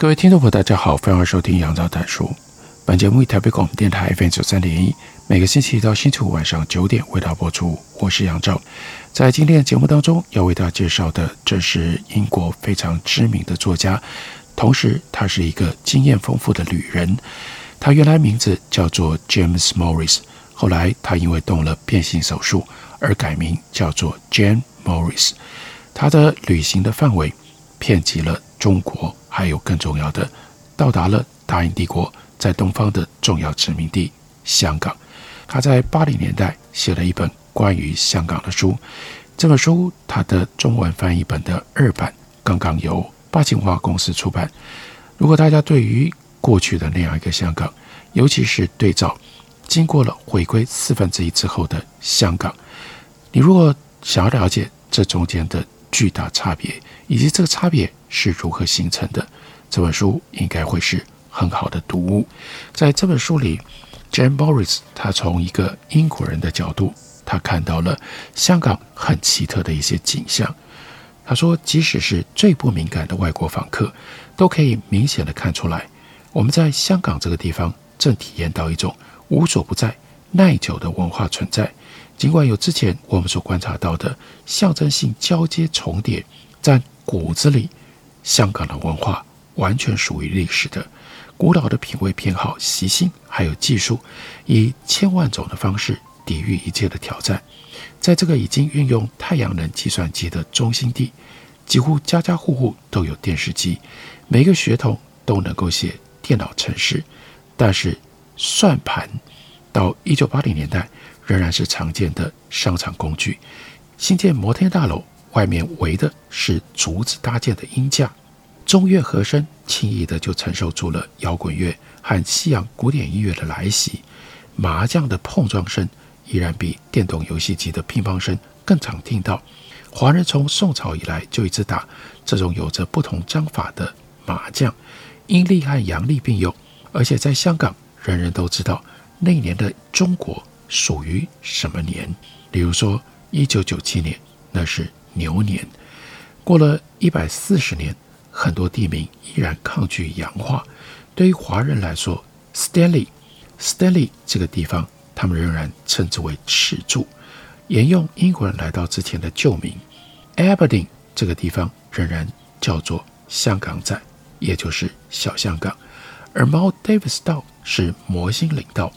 各位听众朋友，大家好，欢迎收听杨照谈书。本节目以台北广播电台 FM 九三点一，每个星期一到星期五晚上九点为大家播出。我是杨照，在今天的节目当中要为大家介绍的，这是英国非常知名的作家，同时他是一个经验丰富的旅人。他原来名字叫做 James Morris，后来他因为动了变性手术而改名叫做 Jane Morris。他的旅行的范围遍及了中国。还有更重要的，到达了大英帝国在东方的重要殖民地香港。他在八零年代写了一本关于香港的书，这本书他的中文翻译本的二版刚刚由八景化公司出版。如果大家对于过去的那样一个香港，尤其是对照经过了回归四分之一之后的香港，你如果想要了解这中间的巨大差别，以及这个差别是如何形成的，这本书应该会是很好的读物。在这本书里，Jane Morris 他从一个英国人的角度，他看到了香港很奇特的一些景象。他说，即使是最不敏感的外国访客，都可以明显的看出来，我们在香港这个地方正体验到一种无所不在、耐久的文化存在。尽管有之前我们所观察到的象征性交接重叠，在骨子里，香港的文化完全属于历史的古老的品味偏好、习性，还有技术，以千万种的方式抵御一切的挑战。在这个已经运用太阳能计算机的中心地，几乎家家户户都有电视机，每个学童都能够写电脑程式，但是算盘到一九八零年代。仍然是常见的商场工具。新建摩天大楼外面围的是竹子搭建的鹰架，中乐和声轻易的就承受住了摇滚乐和西洋古典音乐的来袭。麻将的碰撞声依然比电动游戏机的乒乓声更常听到。华人从宋朝以来就一直打这种有着不同章法的麻将，阴历和阳历并用，而且在香港人人都知道那年的中国。属于什么年？比如说，一九九七年，那是牛年。过了一百四十年，很多地名依然抗拒洋化。对于华人来说，Stanley，Stanley 这个地方，他们仍然称之为赤柱，沿用英国人来到之前的旧名。Aberdeen 这个地方仍然叫做香港仔，也就是小香港。而 Mount Davis 道是摩星岭道，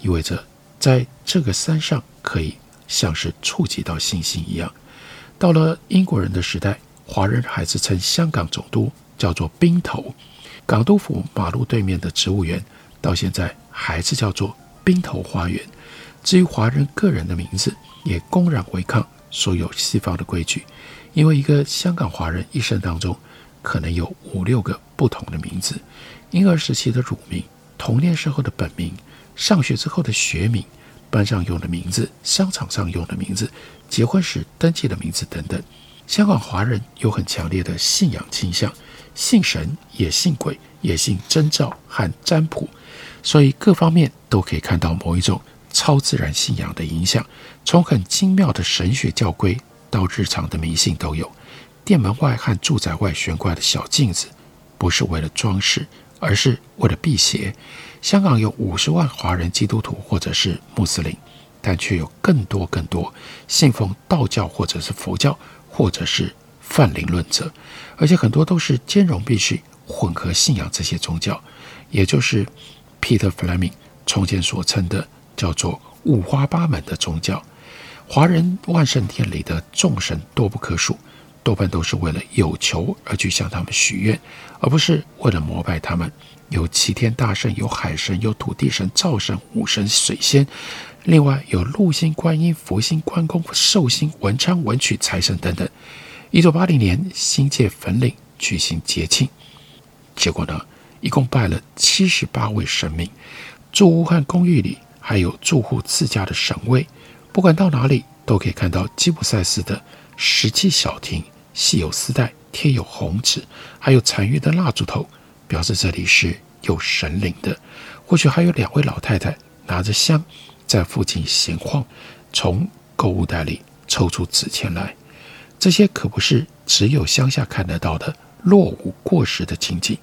意味着。在这个山上，可以像是触及到星星一样。到了英国人的时代，华人还是称香港总督叫做兵头。港督府马路对面的植物园，到现在还是叫做兵头花园。至于华人个人的名字，也公然违抗所有西方的规矩，因为一个香港华人一生当中可能有五六个不同的名字：婴儿时期的乳名、童年时候的本名。上学之后的学名，班上用的名字，商场上用的名字，结婚时登记的名字等等。香港华人有很强烈的信仰倾向，信神也信鬼，也信征兆和占卜，所以各方面都可以看到某一种超自然信仰的影响。从很精妙的神学教规到日常的迷信都有。店门外和住宅外悬挂的小镜子，不是为了装饰，而是为了辟邪。香港有五十万华人基督徒或者是穆斯林，但却有更多更多信奉道教或者是佛教或者是泛灵论者，而且很多都是兼容并蓄、混合信仰这些宗教，也就是 Peter Fleming 从前所称的叫做五花八门的宗教。华人万圣殿里的众神多不可数。多半都是为了有求而去向他们许愿，而不是为了膜拜他们。有齐天大圣，有海神，有土地神、灶神、武神、水仙，另外有禄星、观音、佛星、关公、寿星、文昌、文曲、财神等等。一九八零年，新界粉岭举行节庆，结果呢，一共拜了七十八位神明。住屋和公寓里还有住户自家的神位，不管到哪里都可以看到吉普赛式的石砌小亭，系有丝带，贴有红纸，还有残余的蜡烛头，表示这里是有神灵的。或许还有两位老太太拿着香在附近闲晃，从购物袋里抽出纸钱来。这些可不是只有乡下看得到的落伍过时的情景。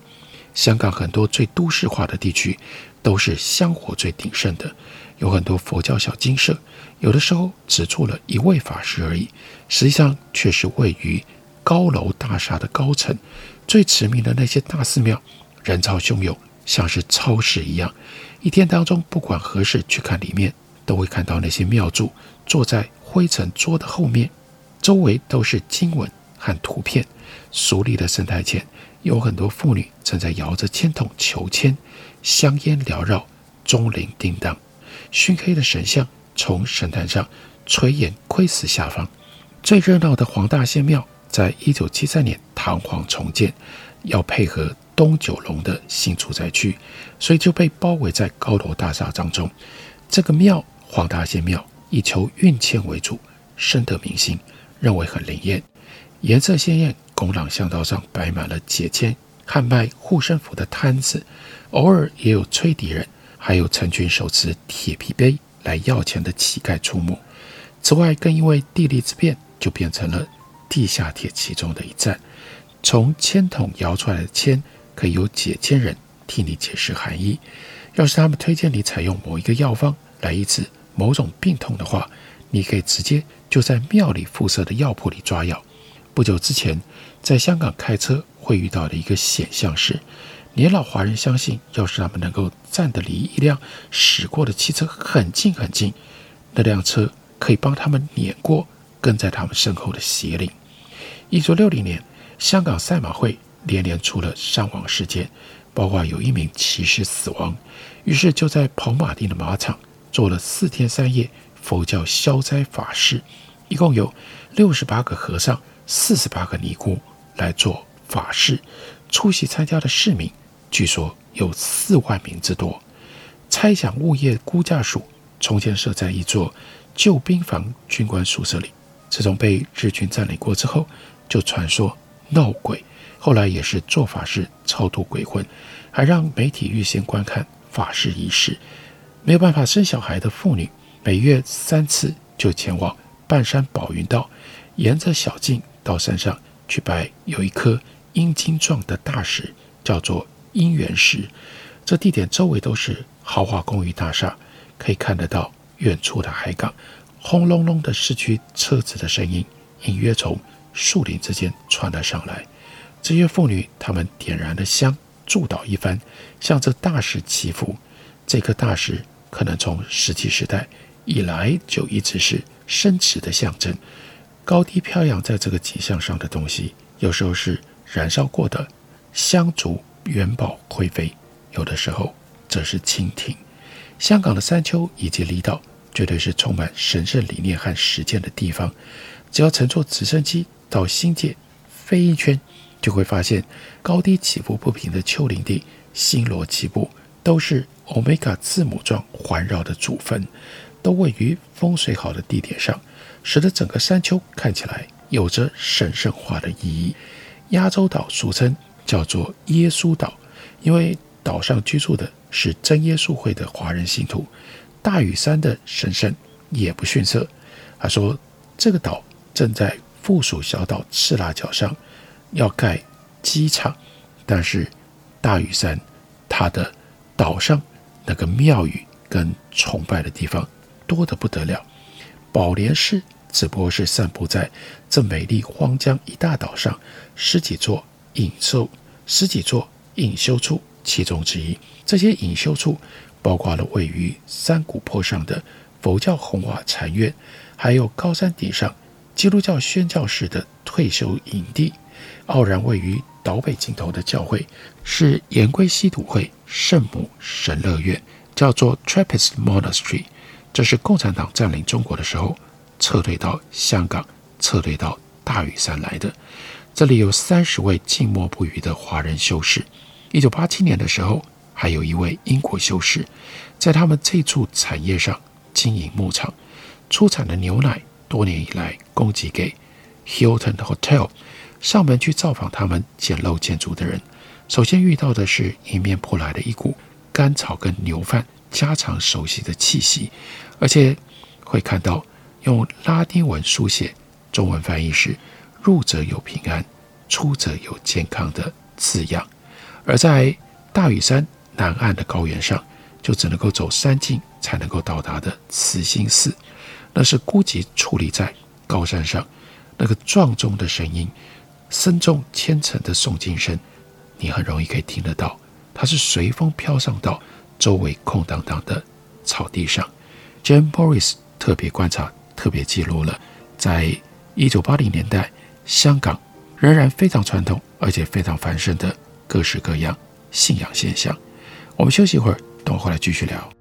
香港很多最都市化的地区都是香火最鼎盛的，有很多佛教小精舍，有的时候只住了一位法师而已，实际上却是位于高楼大厦的高层。最驰名的那些大寺庙，人潮汹涌，像是超市一样。一天当中，不管何时去看里面，都会看到那些庙祝坐在灰尘桌的后面，周围都是经文和图片。肃立的神台前，有很多妇女正在摇着签筒求签，香烟缭绕，钟铃叮当，熏黑的神像从神坛上垂眼窥视下方。最热闹的黄大仙庙，在一九七三年堂皇重建，要配合东九龙的新住宅区，所以就被包围在高楼大厦当中。这个庙黄大仙庙以求运签为主，深得民心，认为很灵验，颜色鲜艳。拱廊巷道上摆满了解签和卖护身符的摊子，偶尔也有吹笛人，还有成群手持铁皮杯来要钱的乞丐出没。此外，更因为地利之便，就变成了地下铁其中的一站。从签筒摇出来的签，可以由解签人替你解释含义。要是他们推荐你采用某一个药方来医治某种病痛的话，你可以直接就在庙里附设的药铺里抓药。不久之前，在香港开车会遇到的一个险象是，年老华人相信，要是他们能够站得离一辆驶过的汽车很近很近，那辆车可以帮他们碾过跟在他们身后的邪灵。一九六零年，香港赛马会连连出了伤亡事件，包括有一名骑士死亡，于是就在跑马地的马场做了四天三夜佛教消灾法事，一共有六十八个和尚。四十八个尼姑来做法事，出席参加的市民据说有四万名之多。猜想物业估价署从前设在一座旧兵房军官宿舍里，自从被日军占领过之后，就传说闹鬼。后来也是做法事超度鬼魂，还让媒体预先观看法事仪式。没有办法生小孩的妇女，每月三次就前往半山宝云道，沿着小径。到山上去拜有一颗阴茎状的大石，叫做姻缘石。这地点周围都是豪华公寓大厦，可以看得到远处的海港，轰隆隆的市区车子的声音隐约从树林之间传了上来。这些妇女她们点燃了香，祝祷一番，向这大石祈福。这颗大石可能从石器时代以来就一直是生殖的象征。高低飘扬在这个景象上的东西，有时候是燃烧过的香烛元宝灰飞，有的时候则是蜻蜓。香港的山丘以及离岛，绝对是充满神圣理念和实践的地方。只要乘坐直升机到新界飞一圈，就会发现高低起伏不平的丘陵地，星罗棋布，都是欧米伽字母状环绕的祖坟，都位于风水好的地点上。使得整个山丘看起来有着神圣化的意义。亚洲岛俗称叫做耶稣岛，因为岛上居住的是真耶稣会的华人信徒。大屿山的神圣也不逊色。他说，这个岛正在附属小岛赤鱲角上要盖机场，但是大屿山它的岛上那个庙宇跟崇拜的地方多得不得了。宝莲寺只不过是散布在这美丽荒江一大岛上十几座隐修十几座隐修处其中之一。这些隐修处包括了位于山谷坡上的佛教红瓦禅院，还有高山顶上基督教宣教士的退休营地。傲然位于岛北尽头的教会是延圭西土会圣母神乐院，叫做 Trappist Monastery。这是共产党占领中国的时候，撤退到香港、撤退到大屿山来的。这里有三十位静默不语的华人修士。一九八七年的时候，还有一位英国修士，在他们这处产业上经营牧场，出产的牛奶多年以来供给给 Hilton Hotel。上门去造访他们简陋建筑的人，首先遇到的是迎面扑来的一股甘草跟牛粪家常熟悉的气息，而且会看到用拉丁文书写，中文翻译是“入则有平安，出则有健康”的字样。而在大屿山南岸的高原上，就只能够走山径才能够到达的慈心寺，那是孤寂矗立在高山上，那个庄重的声音。深重千层的诵经声，你很容易可以听得到。它是随风飘上到周围空荡荡的草地上。Jim Morris 特别观察、特别记录了，在一九八零年代，香港仍然非常传统而且非常繁盛的各式各样信仰现象。我们休息一会儿，等我回来继续聊。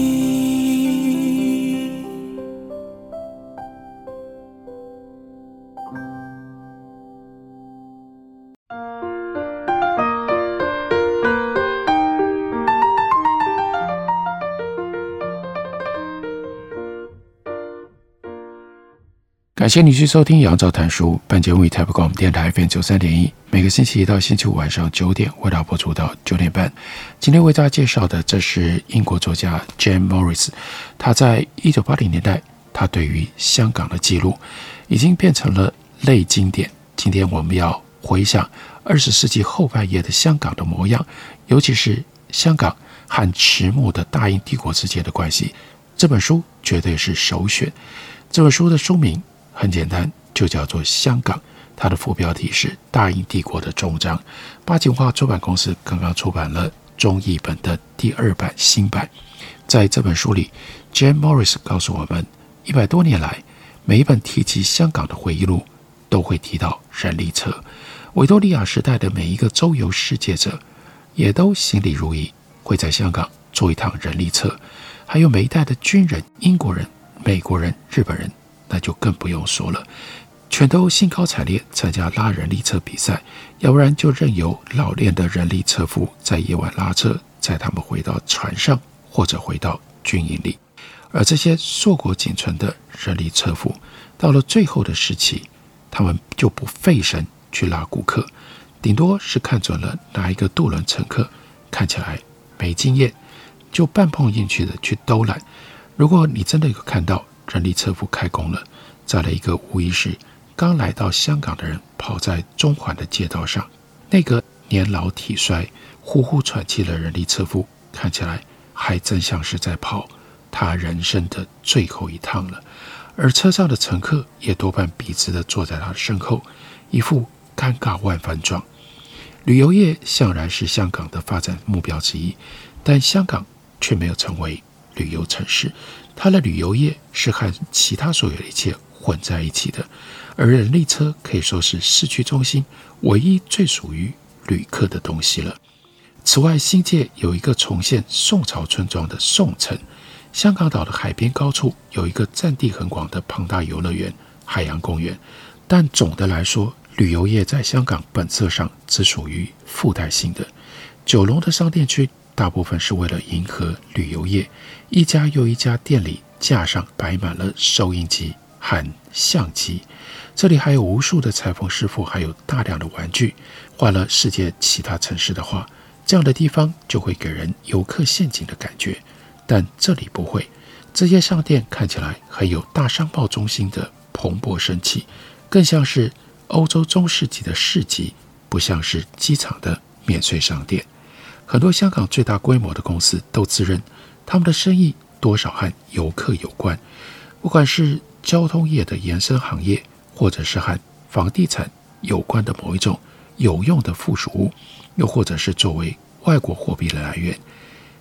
感谢你去收听杨照谈书。本节目以台北广播电台 FM 九三点一，每个星期一到星期五晚上九点，为大家播出到九点半。今天为大家介绍的，这是英国作家 Jim Morris，他在一九八零年代，他对于香港的记录已经变成了类经典。今天我们要回想二十世纪后半叶的香港的模样，尤其是香港和迟暮的大英帝国之间的关系。这本书绝对是首选。这本书的书名。很简单，就叫做《香港》。它的副标题是《大英帝国的终章》。八景文化出版公司刚刚出版了中译本的第二版新版。在这本书里，Jim Morris 告诉我们，一百多年来，每一本提及香港的回忆录都会提到人力车。维多利亚时代的每一个周游世界者，也都心里如意，会在香港坐一趟人力车。还有每一代的军人、英国人、美国人、日本人。那就更不用说了，全都兴高采烈参加拉人力车比赛，要不然就任由老练的人力车夫在夜晚拉车，载他们回到船上或者回到军营里。而这些硕果仅存的人力车夫，到了最后的时期，他们就不费神去拉顾客，顶多是看准了哪一个渡轮乘客看起来没经验，就半碰运气的去兜揽。如果你真的有看到，人力车夫开工了，再来一个无疑是刚来到香港的人，跑在中环的街道上。那个年老体衰、呼呼喘气的人力车夫，看起来还真像是在跑他人生的最后一趟了。而车上的乘客也多半笔直地坐在他的身后，一副尴尬万分状。旅游业向然是香港的发展目标之一，但香港却没有成为旅游城市。它的旅游业是和其他所有的一切混在一起的，而人力车可以说是市区中心唯一最属于旅客的东西了。此外，新界有一个重现宋朝村庄的宋城，香港岛的海边高处有一个占地很广的庞大游乐园——海洋公园。但总的来说，旅游业在香港本色上只属于附带性的。九龙的商店区大部分是为了迎合旅游业，一家又一家店里架上摆满了收音机和相机。这里还有无数的裁缝师傅，还有大量的玩具。换了世界其他城市的话，这样的地方就会给人游客陷阱的感觉。但这里不会，这些商店看起来很有大商贸中心的蓬勃生气，更像是欧洲中世纪的市集，不像是机场的免税商店。很多香港最大规模的公司都自认，他们的生意多少和游客有关，不管是交通业的延伸行业，或者是和房地产有关的某一种有用的附属物，又或者是作为外国货币的来源。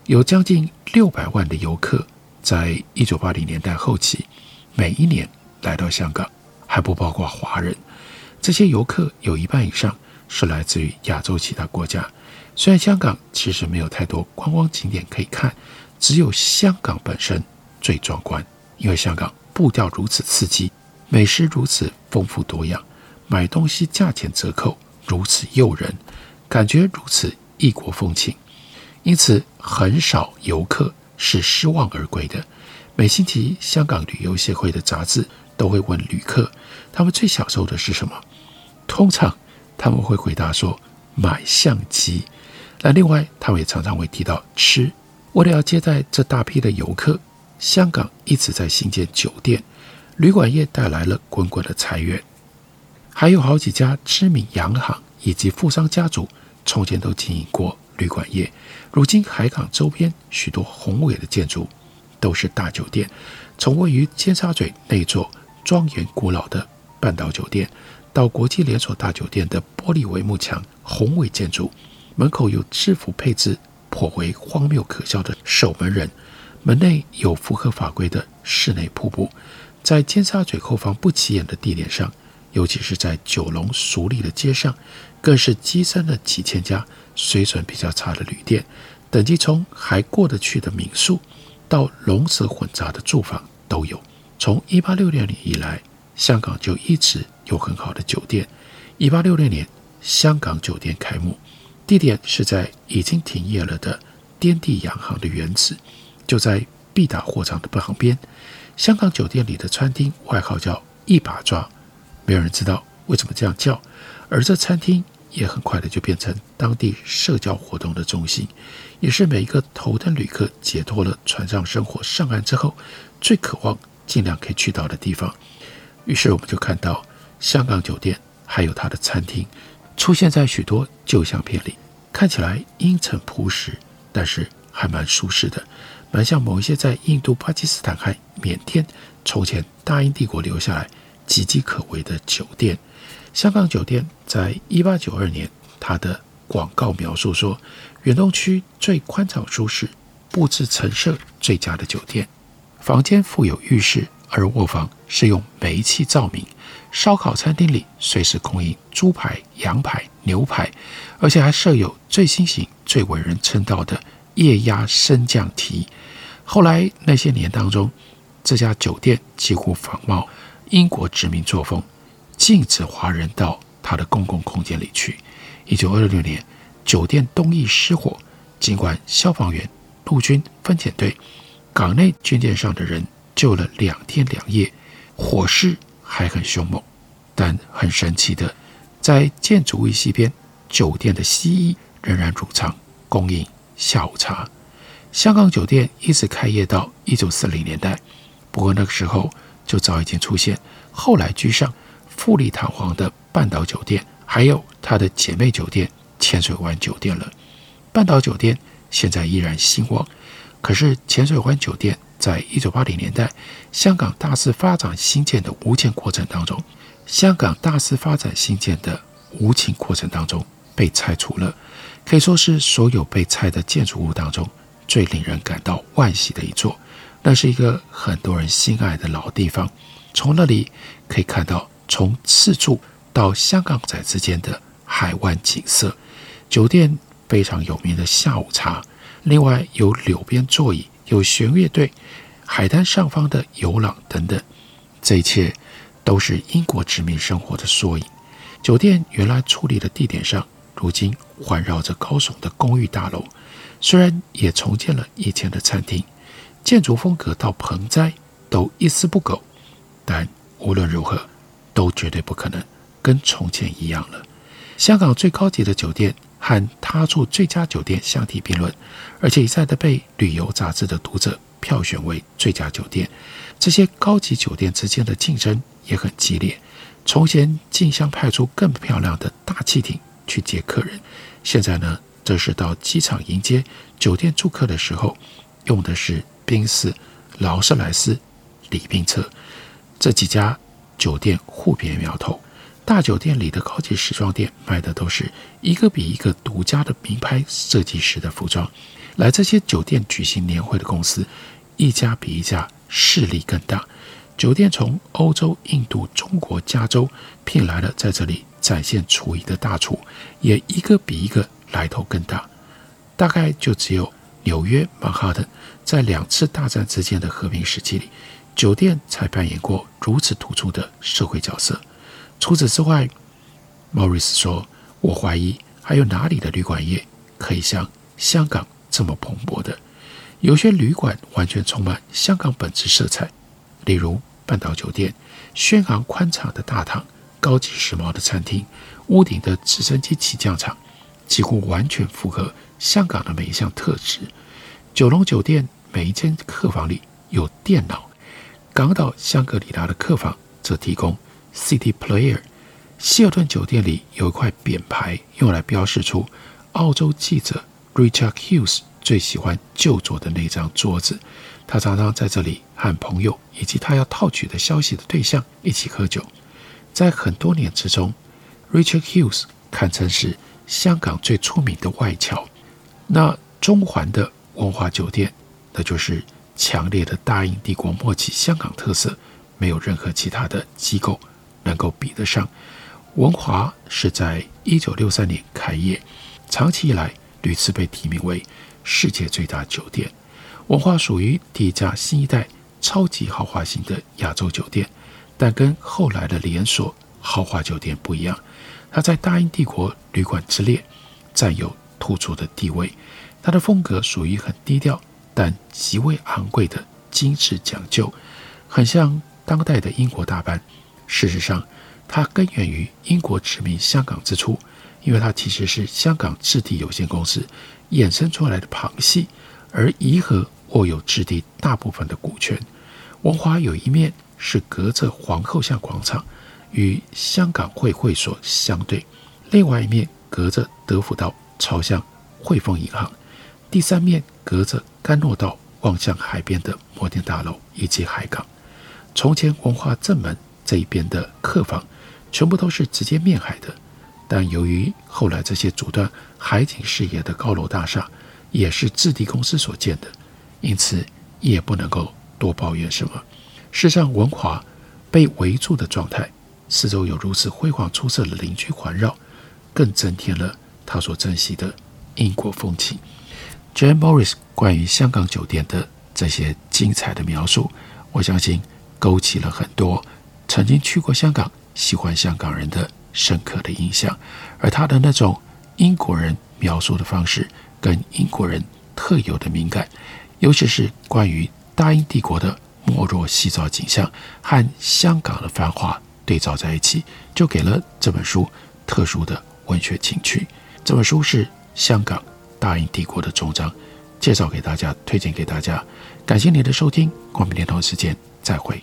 有将近六百万的游客，在一九八零年代后期，每一年来到香港，还不包括华人。这些游客有一半以上是来自于亚洲其他国家。虽然香港其实没有太多观光景点可以看，只有香港本身最壮观，因为香港步调如此刺激，美食如此丰富多样，买东西价钱折扣如此诱人，感觉如此异国风情，因此很少游客是失望而归的。每星期，香港旅游协会的杂志都会问旅客，他们最享受的是什么？通常他们会回答说，买相机。那另外，他们也常常会提到吃。为了要接待这大批的游客，香港一直在兴建酒店，旅馆业带来了滚滚的财源。还有好几家知名洋行以及富商家族，从前都经营过旅馆业。如今，海港周边许多宏伟的建筑都是大酒店，从位于尖沙咀那座庄严古老的半岛酒店，到国际连锁大酒店的玻璃帷幕墙宏伟建筑。门口有制服配置颇为荒谬可笑的守门人，门内有符合法规的室内瀑布，在尖沙咀后方不起眼的地点上，尤其是在九龙熟立的街上，更是跻身了几千家水准比较差的旅店，等级从还过得去的民宿到龙蛇混杂的住房都有。从一八六六年以来，香港就一直有很好的酒店。一八六六年，香港酒店开幕。地点是在已经停业了的天地洋行的原址，就在必打货场的旁边。香港酒店里的餐厅外号叫“一把抓”，没有人知道为什么这样叫。而这餐厅也很快的就变成当地社交活动的中心，也是每一个头等旅客解脱了船上生活上岸之后最渴望尽量可以去到的地方。于是我们就看到香港酒店还有它的餐厅。出现在许多旧相片里，看起来阴沉朴实，但是还蛮舒适的，蛮像某一些在印度、巴基斯坦和缅甸从前大英帝国留下来岌岌可危的酒店。香港酒店在一八九二年，它的广告描述说，远东区最宽敞舒适、布置陈设最佳的酒店，房间附有浴室，而卧房是用煤气照明。烧烤餐厅里随时供应猪排、羊排、牛排，而且还设有最新型、最为人称道的液压升降梯。后来那些年当中，这家酒店几乎仿冒英国殖民作风，禁止华人到他的公共空间里去。一九二六年，酒店东翼失火，尽管消防员、陆军分遣队、港内军舰上的人救了两天两夜，火势。还很凶猛，但很神奇的，在建筑物西边，酒店的西翼仍然如常供应下午茶。香港酒店一直开业到一九四零年代，不过那个时候就早已经出现后来居上、富丽堂皇的半岛酒店，还有它的姐妹酒店浅水湾酒店了。半岛酒店现在依然兴旺，可是浅水湾酒店。在一九八零年代，香港大肆发展兴建的无钱过程当中，香港大肆发展兴建的无情过程当中被拆除了，可以说是所有被拆的建筑物当中最令人感到惋惜的一座。那是一个很多人心爱的老地方，从那里可以看到从赤柱到香港仔之间的海湾景色。酒店非常有名的下午茶，另外有柳边座椅，有弦乐队，海滩上方的游廊等等，这一切都是英国殖民生活的缩影。酒店原来矗立的地点上，如今环绕着高耸的公寓大楼，虽然也重建了以前的餐厅，建筑风格到盆栽都一丝不苟，但无论如何，都绝对不可能跟从前一样了。香港最高级的酒店。和他住最佳酒店相提并论，而且一再的被旅游杂志的读者票选为最佳酒店。这些高级酒店之间的竞争也很激烈。从前竞相派出更漂亮的大汽艇去接客人，现在呢，则是到机场迎接酒店住客的时候，用的是宾士、劳斯莱斯、礼宾车。这几家酒店互别苗头。大酒店里的高级时装店卖的都是一个比一个独家的名牌设计师的服装。来这些酒店举行年会的公司，一家比一家势力更大。酒店从欧洲、印度、中国、加州聘来了在这里展现厨艺的大厨，也一个比一个来头更大。大概就只有纽约曼哈顿在两次大战之间的和平时期里，酒店才扮演过如此突出的社会角色。除此之外，莫里斯说：“我怀疑还有哪里的旅馆业可以像香港这么蓬勃的。有些旅馆完全充满香港本质色彩，例如半岛酒店，轩昂宽敞的大堂，高级时髦的餐厅，屋顶的直升机起降场，几乎完全符合香港的每一项特质。九龙酒店每一间客房里有电脑，港岛香格里拉的客房则提供。” City Player，希尔顿酒店里有一块匾牌，用来标示出澳洲记者 Richard Hughes 最喜欢就坐的那张桌子。他常常在这里和朋友以及他要套取的消息的对象一起喝酒。在很多年之中，Richard Hughes 堪称是香港最出名的外侨。那中环的文华酒店，那就是强烈的大英帝国末期香港特色，没有任何其他的机构。能够比得上，文华是在一九六三年开业，长期以来屡次被提名为世界最大酒店。文华属于第一家新一代超级豪华型的亚洲酒店，但跟后来的连锁豪华酒店不一样，它在大英帝国旅馆之列占有突出的地位。它的风格属于很低调但极为昂贵的精致讲究，很像当代的英国大班。事实上，它根源于英国殖民香港之初，因为它其实是香港置地有限公司衍生出来的旁系，而颐和握有置地大部分的股权。文华有一面是隔着皇后像广场，与香港会会所相对；另外一面隔着德辅道，朝向汇丰银行；第三面隔着甘诺道，望向海边的摩天大楼以及海港。从前文华正门。这一边的客房全部都是直接面海的，但由于后来这些阻断海景视野的高楼大厦也是置地公司所建的，因此也不能够多抱怨什么。事实上，文华被围住的状态，四周有如此辉煌出色的邻居环绕，更增添了他所珍惜的英国风情。Jane Morris 关于香港酒店的这些精彩的描述，我相信勾起了很多。曾经去过香港、喜欢香港人的深刻的印象，而他的那种英国人描述的方式，跟英国人特有的敏感，尤其是关于大英帝国的没落细糙景象和香港的繁华对照在一起，就给了这本书特殊的文学情趣。这本书是香港大英帝国的终章，介绍给大家，推荐给大家。感谢您的收听，我们明天同时间再会。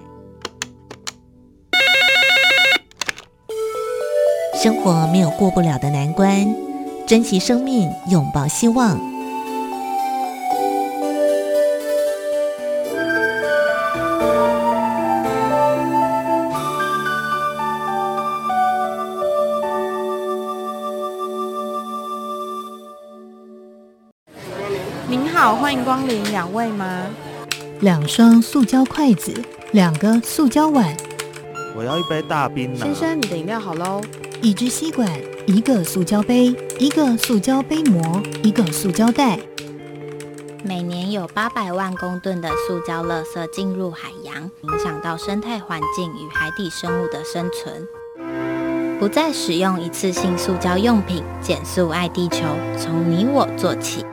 生活没有过不了的难关，珍惜生命，拥抱希望。您好，欢迎光临，两位吗？两双塑胶筷子，两个塑胶碗。我要一杯大冰拿。先生，你的饮料好喽。一支吸管，一个塑胶杯，一个塑胶杯膜，一个塑胶袋。每年有八百万公吨的塑胶垃圾进入海洋，影响到生态环境与海底生物的生存。不再使用一次性塑胶用品，减速爱地球，从你我做起。